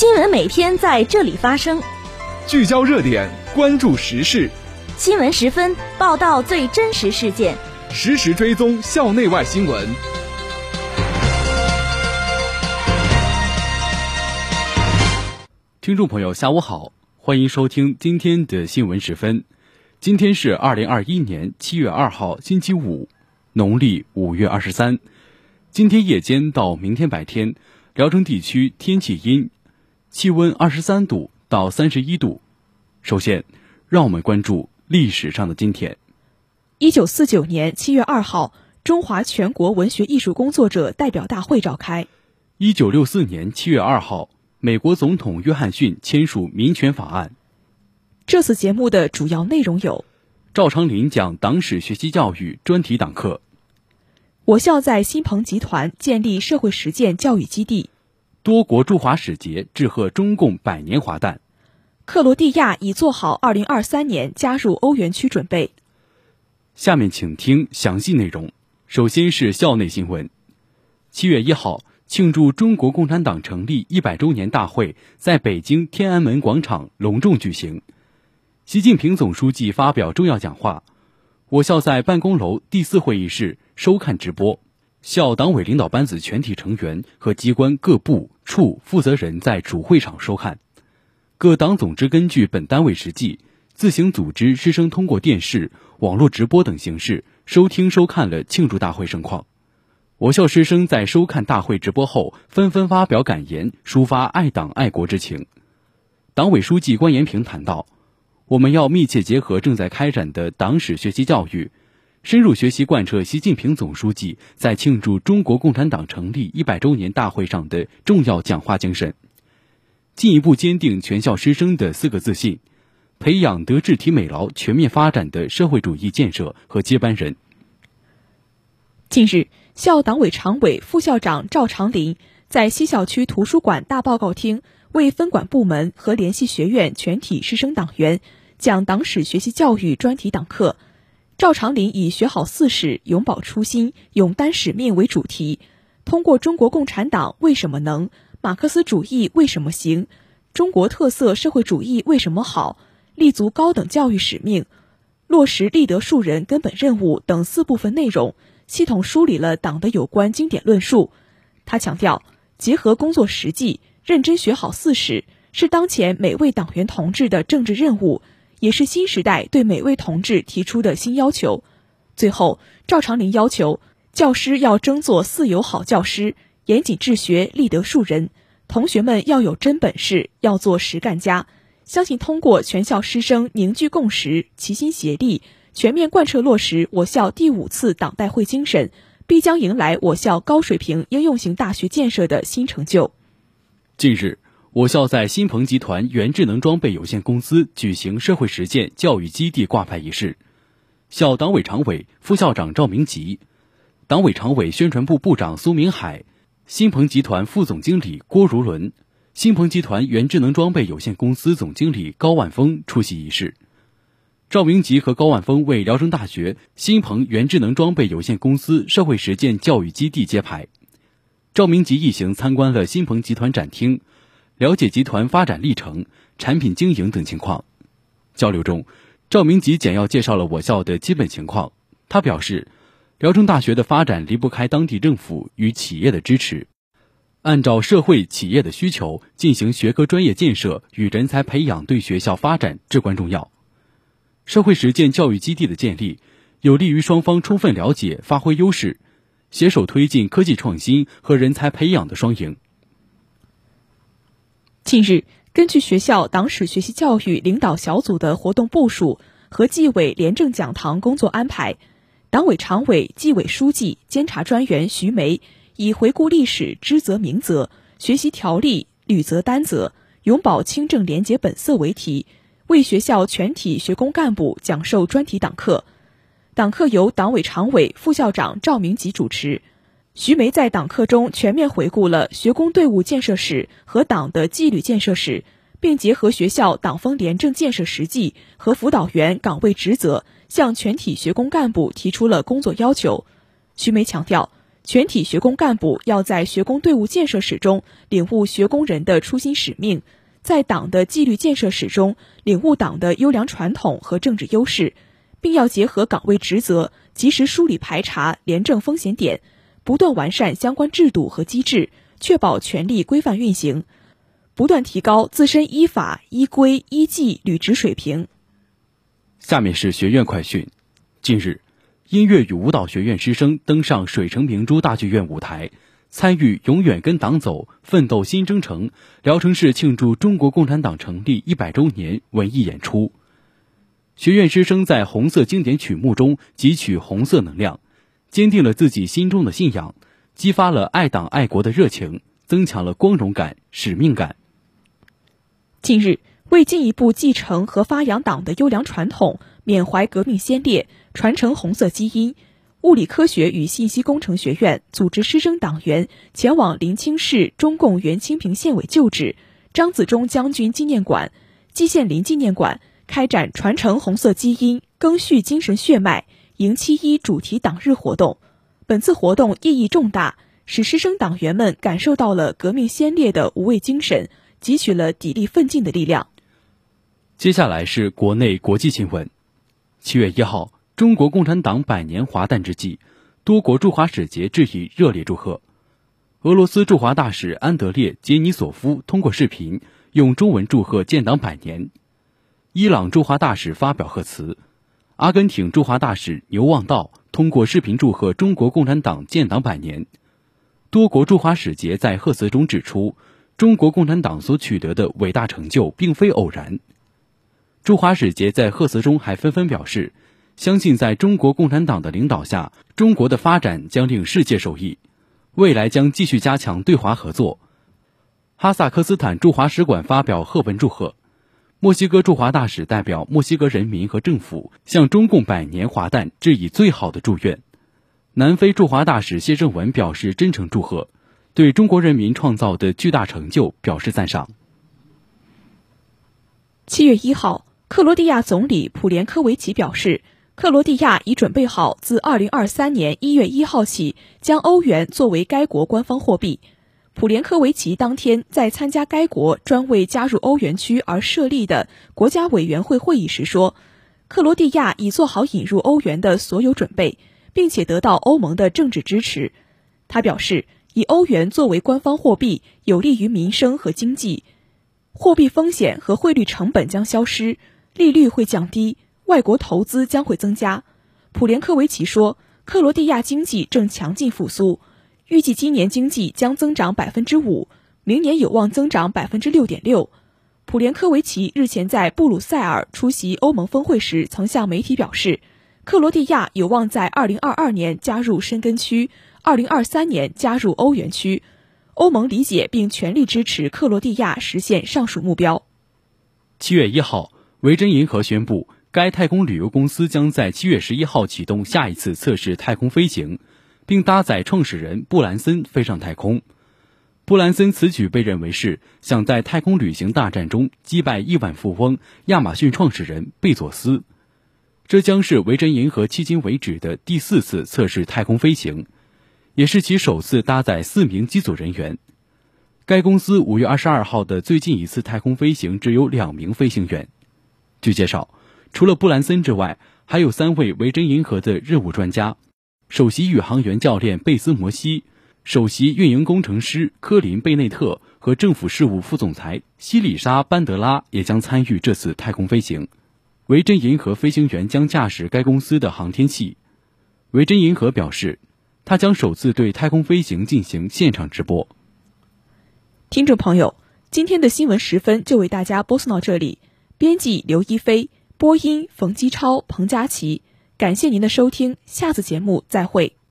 新闻每天在这里发生，聚焦热点，关注时事。新闻十分报道最真实事件，实时追踪校内外新闻。听众朋友，下午好，欢迎收听今天的新闻十分。今天是二零二一年七月二号，星期五，农历五月二十三。今天夜间到明天白天，聊城地区天气阴。气温二十三度到三十一度。首先，让我们关注历史上的今天。一九四九年七月二号，中华全国文学艺术工作者代表大会召开。一九六四年七月二号，美国总统约翰逊签署民权法案。这次节目的主要内容有：赵长林讲党史学习教育专题党课；我校在新鹏集团建立社会实践教育基地。多国驻华使节致贺中共百年华诞。克罗地亚已做好二零二三年加入欧元区准备。下面请听详细内容。首先是校内新闻。七月一号，庆祝中国共产党成立一百周年大会在北京天安门广场隆重举行。习近平总书记发表重要讲话。我校在办公楼第四会议室收看直播。校党委领导班子全体成员和机关各部处负责人在主会场收看，各党总支根据本单位实际，自行组织师生通过电视、网络直播等形式收听收看了庆祝大会盛况。我校师生在收看大会直播后，纷纷发表感言，抒发爱党爱国之情。党委书记关延平谈到：“我们要密切结合正在开展的党史学习教育。”深入学习贯彻习近平总书记在庆祝中国共产党成立一百周年大会上的重要讲话精神，进一步坚定全校师生的四个自信，培养德智体美劳全面发展的社会主义建设和接班人。近日，校党委常委、副校长赵长林在西校区图书馆大报告厅为分管部门和联系学院全体师生党员讲党史学习教育专题党课。赵长林以“学好四史，永葆初心，勇担使命”为主题，通过中国共产党为什么能、马克思主义为什么行、中国特色社会主义为什么好、立足高等教育使命、落实立德树人根本任务等四部分内容，系统梳理了党的有关经典论述。他强调，结合工作实际，认真学好四史，是当前每位党员同志的政治任务。也是新时代对每位同志提出的新要求。最后，赵长林要求教师要争做四有好教师，严谨治学，立德树人。同学们要有真本事，要做实干家。相信通过全校师生凝聚共识、齐心协力，全面贯彻落实我校第五次党代会精神，必将迎来我校高水平应用型大学建设的新成就。近日。我校在新鹏集团原智能装备有限公司举行社会实践教育基地挂牌仪式，校党委常委、副校长赵明吉，党委常委、宣传部部长苏明海，新鹏集团副总经理郭如伦，新鹏集团原智能装备有限公司总经理高万峰出席仪式。赵明吉和高万峰为聊城大学新鹏原智能装备有限公司社会实践教育基地揭牌。赵明吉一行参观了新鹏集团展厅。了解集团发展历程、产品经营等情况。交流中，赵明吉简要介绍了我校的基本情况。他表示，聊城大学的发展离不开当地政府与企业的支持，按照社会企业的需求进行学科专业建设与人才培养，对学校发展至关重要。社会实践教育基地的建立，有利于双方充分了解、发挥优势，携手推进科技创新和人才培养的双赢。近日，根据学校党史学习教育领导小组的活动部署和纪委廉政讲堂工作安排，党委常委、纪委书记、监察专员徐梅以“回顾历史，知责明责，学习条例，履责担责，永葆清正廉洁本色”为题，为学校全体学工干部讲授专题党课。党课由党委常委、副校长赵明吉主持。徐梅在党课中全面回顾了学工队伍建设史和党的纪律建设史，并结合学校党风廉政建设实际和辅导员岗位职责，向全体学工干部提出了工作要求。徐梅强调，全体学工干部要在学工队伍建设史中领悟学工人的初心使命，在党的纪律建设史中领悟党的优良传统和政治优势，并要结合岗位职责，及时梳理排查廉政风险点，不断完善相关制度和机制，确保权力规范运行，不断提高自身依法、依规、依纪履职水平。下面是学院快讯，近日。音乐与舞蹈学院师生登上水城明珠大剧院舞台，参与“永远跟党走，奋斗新征程”聊城市庆祝中国共产党成立一百周年文艺演出。学院师生在红色经典曲目中汲取红色能量，坚定了自己心中的信仰，激发了爱党爱国的热情，增强了光荣感、使命感。近日，为进一步继承和发扬党的优良传统，缅怀革命先烈。传承红色基因，物理科学与信息工程学院组织师生党员前往临清市中共原清平县委旧址张自忠将军纪念馆、季羡林纪念馆，开展传承红色基因、更续精神血脉迎七一主题党日活动。本次活动意义重大，使师生党员们感受到了革命先烈的无畏精神，汲取了砥砺奋进的力量。接下来是国内国际新闻。七月一号。中国共产党百年华诞之际，多国驻华使节致以热烈祝贺。俄罗斯驻华大使安德烈·杰尼索夫通过视频用中文祝贺建党百年。伊朗驻华大使发表贺词。阿根廷驻华大使牛望道通过视频祝贺中国共产党建党百年。多国驻华使节在贺词中指出，中国共产党所取得的伟大成就并非偶然。驻华使节在贺词中还纷纷表示。相信在中国共产党的领导下，中国的发展将令世界受益。未来将继续加强对华合作。哈萨克斯坦驻华使馆发表贺文祝贺。墨西哥驻华大使代表墨西哥人民和政府向中共百年华诞致以最好的祝愿。南非驻华大使谢正文表示真诚祝贺，对中国人民创造的巨大成就表示赞赏。七月一号，克罗地亚总理普连科维奇表示。克罗地亚已准备好自二零二三年一月一号起将欧元作为该国官方货币。普连科维奇当天在参加该国专为加入欧元区而设立的国家委员会会议时说：“克罗地亚已做好引入欧元的所有准备，并且得到欧盟的政治支持。”他表示，以欧元作为官方货币有利于民生和经济，货币风险和汇率成本将消失，利率会降低。外国投资将会增加，普连科维奇说，克罗地亚经济正强劲复苏，预计今年经济将增长百分之五，明年有望增长百分之六点六。普连科维奇日前在布鲁塞尔出席欧盟峰会时，曾向媒体表示，克罗地亚有望在二零二二年加入申根区，二零二三年加入欧元区。欧盟理解并全力支持克罗地亚实现上述目标。七月一号，维珍银河宣布。该太空旅游公司将在七月十一号启动下一次测试太空飞行，并搭载创始人布兰森飞上太空。布兰森此举被认为是想在太空旅行大战中击败亿万富翁亚马逊创始人贝佐斯。这将是维珍银河迄今为止的第四次测试太空飞行，也是其首次搭载四名机组人员。该公司五月二十二号的最近一次太空飞行只有两名飞行员。据介绍。除了布兰森之外，还有三位维珍银河的任务专家：首席宇航员教练贝斯摩西、首席运营工程师科林贝内特和政府事务副总裁西里莎班德拉也将参与这次太空飞行。维珍银河飞行员将驾驶该公司的航天器。维珍银河表示，他将首次对太空飞行进行现场直播。听众朋友，今天的新闻时分就为大家播送到这里。编辑刘一飞。播音：冯基超、彭佳琪，感谢您的收听，下次节目再会。